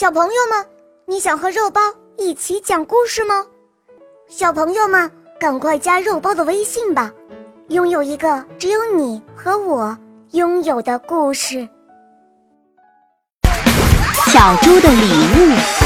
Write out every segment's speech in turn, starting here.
小朋友们，你想和肉包一起讲故事吗？小朋友们，赶快加肉包的微信吧，拥有一个只有你和我拥有的故事。小猪的礼物。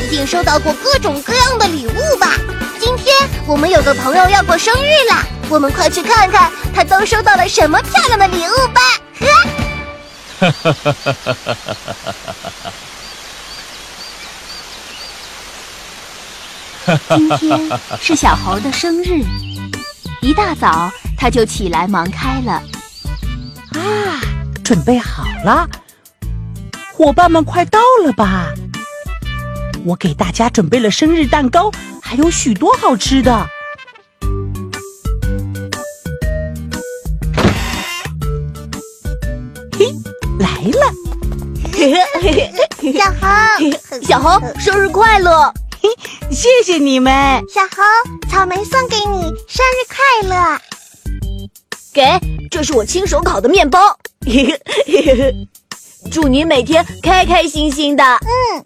一定收到过各种各样的礼物吧？今天我们有个朋友要过生日了，我们快去看看他都收到了什么漂亮的礼物吧！哈哈哈哈哈哈！今天是小猴的生日，一大早他就起来忙开了。啊，准备好了，伙伴们快到了吧？我给大家准备了生日蛋糕，还有许多好吃的。嘿，来了！小猴，小猴，生日快乐！嘿，谢谢你们。小猴，草莓送给你，生日快乐！给，这是我亲手烤的面包。祝你每天开开心心的。嗯。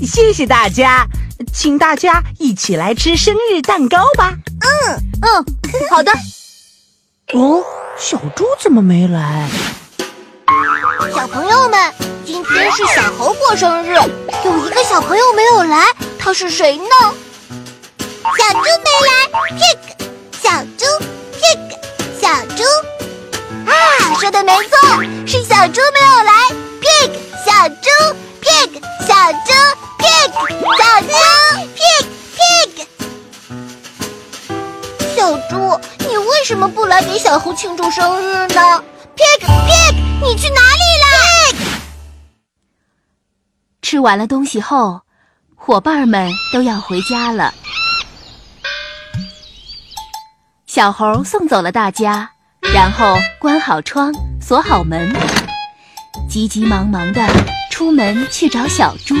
谢谢大家，请大家一起来吃生日蛋糕吧。嗯嗯，好的。哦，小猪怎么没来？小朋友们，今天是小猴过生日，有一个小朋友没有来，他是谁呢？小猪没来，pig。小猪，pig。小猪，啊，说的没错，是小猪没有来，pig。小猪，pig。小猪。Pig，小猪，Pig，Pig，小猪，你为什么不来给小猴庆祝生日呢？Pig，Pig，你去哪里了？吃完了东西后，伙伴们都要回家了。小猴送走了大家，然后关好窗，锁好门，急急忙忙的出门去找小猪。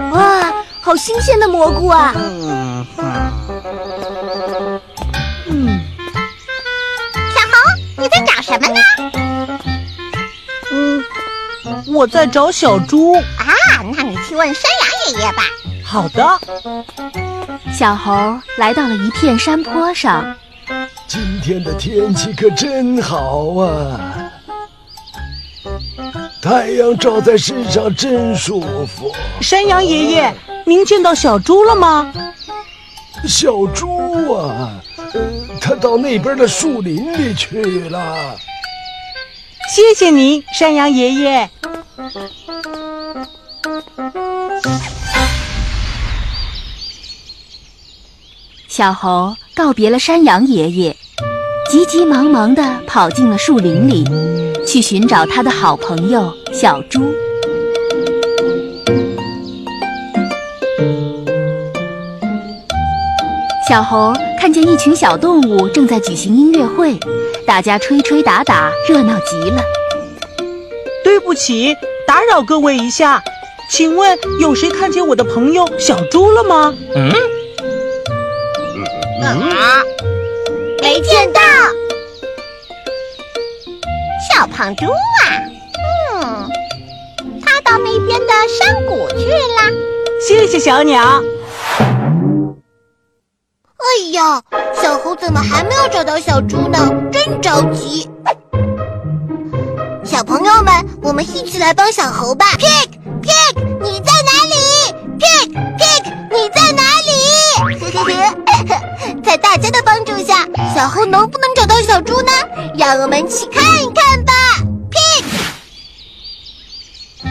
哇，好新鲜的蘑菇啊！找什么呢？嗯，我在找小猪。啊，那你去问山羊爷爷吧。好的。小猴来到了一片山坡上。今天的天气可真好啊！太阳照在身上真舒服。山羊爷爷，您见到小猪了吗？小猪啊，呃，它到那边的树林里去了。谢谢你，山羊爷爷。小猴告别了山羊爷爷，急急忙忙地跑进了树林里，去寻找他的好朋友小猪。小猴看见一群小动物正在举行音乐会，大家吹吹打打，热闹极了。对不起，打扰各位一下，请问有谁看见我的朋友小猪了吗？嗯。啊！没见到小胖猪啊！嗯，他到那边的山谷去了。谢谢小鸟。哎呀，小猴怎么还没有找到小猪呢？真着急！小朋友们，我们一起来帮小猴吧！Pig，Pig，你在哪里？Pig，Pig，你在哪里？呵呵呵。在大家的帮助下，小猴能不能找到小猪呢？让我们去看一看吧。Pig，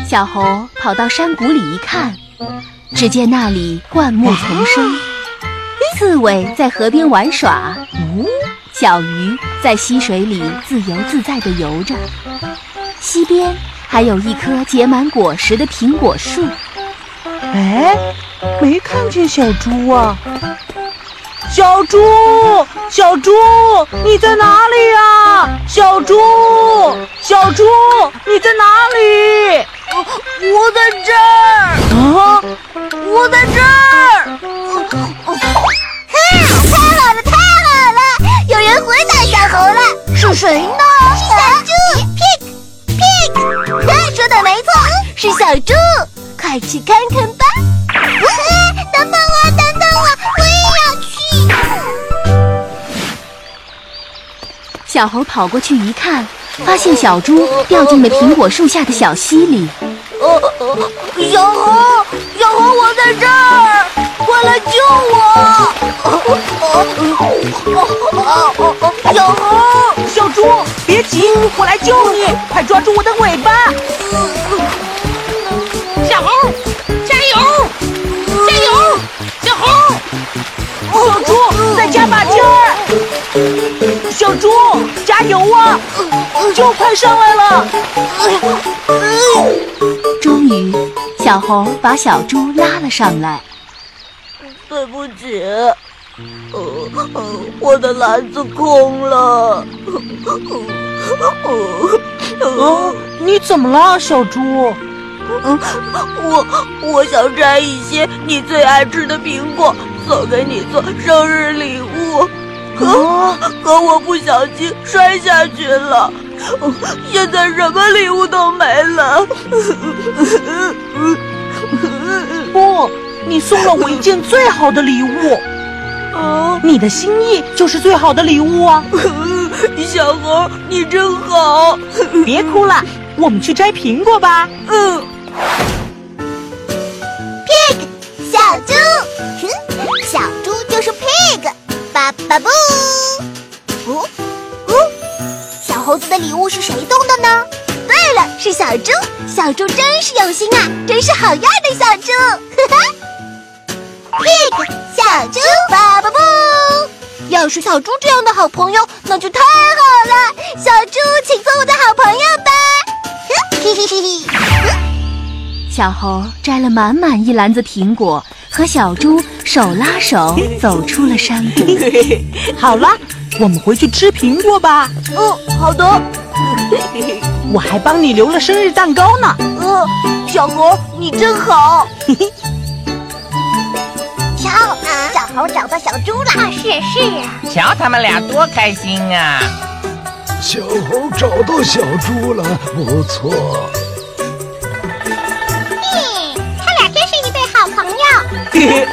小猴跑到山谷里一看，只见那里灌木丛生，刺猬在河边玩耍，哦，小鱼在溪水里自由自在地游着。溪边还有一棵结满果实的苹果树。哎，没看见小猪啊！小猪，小猪，你在哪里呀？小猪，小猪，你在哪里？我在这儿，啊，我在这儿。快去看看吧。等等我，等等我，我也要去。小猴跑过去一看，发现小猪掉进了苹果树下的小溪里。哦哦，小猴，小猴，我在这儿，快来救我！小猴，小猪，别急，我来救你，快抓住我的尾巴！小猪，再加把劲儿！小猪，加油啊！就快上来了！终于，小猴把小猪拉了上来。对不起，呃呃，我的篮子空了。啊，你怎么了，小猪？我我想摘一些你最爱吃的苹果送给你做生日礼物，可可我不小心摔下去了，现在什么礼物都没了。不，你送了我一件最好的礼物，啊，你的心意就是最好的礼物啊！小猴，你真好。别哭了，我们去摘苹果吧。嗯。巴巴布。哦哦，小猴子的礼物是谁送的呢？对了，是小猪。小猪真是有心啊，真是好样的小猪。哈哈，Pig，小猪，巴巴布。要是小猪这样的好朋友，那就太好了。小猪，请做我的好朋友吧。嘿嘿嘿嘿。小猴摘了满满一篮子苹果，和小猪手拉手走出了山谷。好了，我们回去吃苹果吧。嗯，好的。我还帮你留了生日蛋糕呢。嗯，小猴，你真好。瞧，小猴找到小猪了。啊是是啊，瞧他们俩多开心啊！小猴找到小猪了，不错。Hehehehe